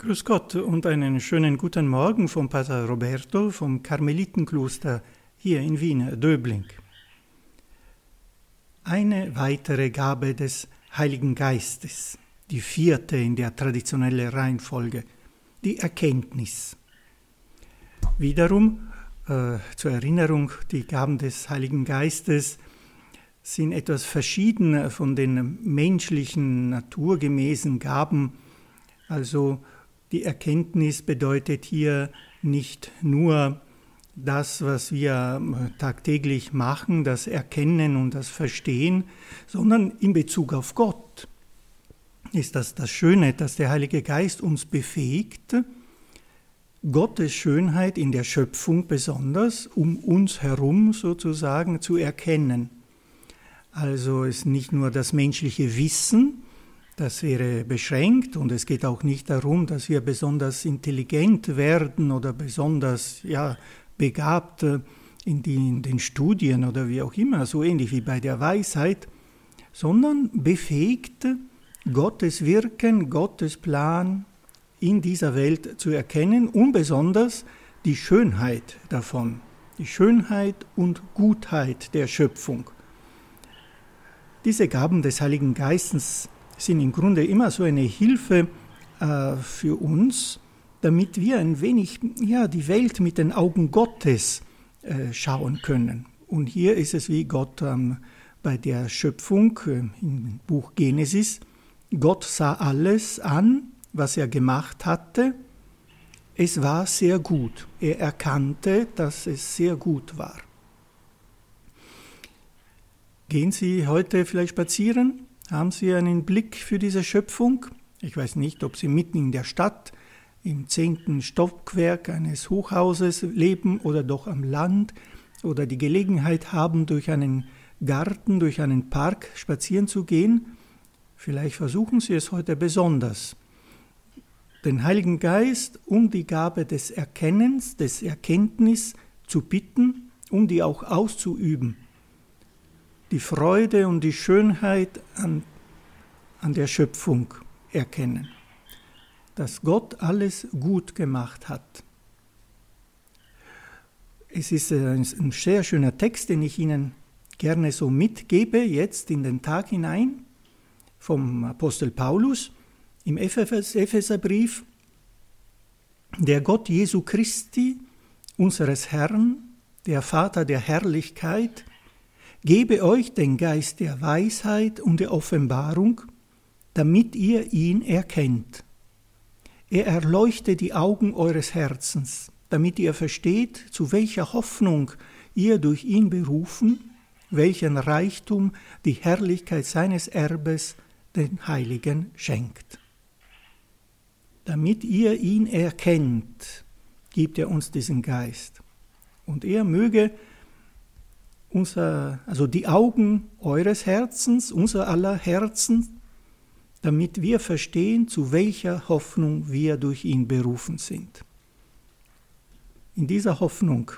Grüß Gott und einen schönen guten Morgen vom Pater Roberto vom Karmelitenkloster hier in Wien, Döbling. Eine weitere Gabe des Heiligen Geistes, die vierte in der traditionellen Reihenfolge, die Erkenntnis. Wiederum äh, zur Erinnerung, die Gaben des Heiligen Geistes sind etwas verschieden von den menschlichen, naturgemäßen Gaben, also die Erkenntnis bedeutet hier nicht nur das, was wir tagtäglich machen, das Erkennen und das Verstehen, sondern in Bezug auf Gott ist das das Schöne, dass der Heilige Geist uns befähigt, Gottes Schönheit in der Schöpfung besonders um uns herum sozusagen zu erkennen. Also ist nicht nur das menschliche Wissen, das wäre beschränkt und es geht auch nicht darum, dass wir besonders intelligent werden oder besonders ja, begabt in, die, in den Studien oder wie auch immer, so ähnlich wie bei der Weisheit, sondern befähigt, Gottes Wirken, Gottes Plan in dieser Welt zu erkennen und besonders die Schönheit davon, die Schönheit und Gutheit der Schöpfung. Diese Gaben des Heiligen Geistes sind im Grunde immer so eine Hilfe äh, für uns, damit wir ein wenig ja, die Welt mit den Augen Gottes äh, schauen können. Und hier ist es wie Gott ähm, bei der Schöpfung äh, im Buch Genesis. Gott sah alles an, was er gemacht hatte. Es war sehr gut. Er erkannte, dass es sehr gut war. Gehen Sie heute vielleicht spazieren? Haben Sie einen Blick für diese Schöpfung? Ich weiß nicht, ob Sie mitten in der Stadt im zehnten Stockwerk eines Hochhauses leben oder doch am Land oder die Gelegenheit haben, durch einen Garten, durch einen Park spazieren zu gehen. Vielleicht versuchen Sie es heute besonders. Den Heiligen Geist um die Gabe des Erkennens, des Erkenntnis zu bitten, um die auch auszuüben die Freude und die Schönheit an, an der Schöpfung erkennen, dass Gott alles gut gemacht hat. Es ist ein sehr schöner Text, den ich Ihnen gerne so mitgebe, jetzt in den Tag hinein, vom Apostel Paulus im Epheserbrief. Der Gott Jesu Christi, unseres Herrn, der Vater der Herrlichkeit, gebe euch den Geist der Weisheit und der Offenbarung, damit ihr ihn erkennt. Er erleuchte die Augen eures Herzens, damit ihr versteht, zu welcher Hoffnung ihr durch ihn berufen, welchen Reichtum die Herrlichkeit seines Erbes den Heiligen schenkt. Damit ihr ihn erkennt, gibt er uns diesen Geist. Und er möge unser, also die Augen eures Herzens, unser aller Herzen, damit wir verstehen, zu welcher Hoffnung wir durch ihn berufen sind. In dieser Hoffnung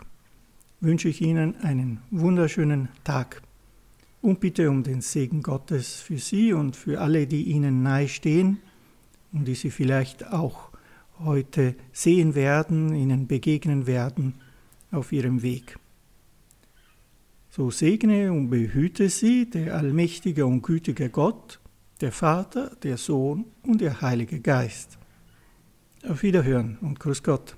wünsche ich Ihnen einen wunderschönen Tag und bitte um den Segen Gottes für Sie und für alle, die Ihnen nahestehen und die Sie vielleicht auch heute sehen werden, Ihnen begegnen werden auf Ihrem Weg. So segne und behüte sie der allmächtige und gütige Gott, der Vater, der Sohn und der Heilige Geist. Auf Wiederhören und Grüß Gott.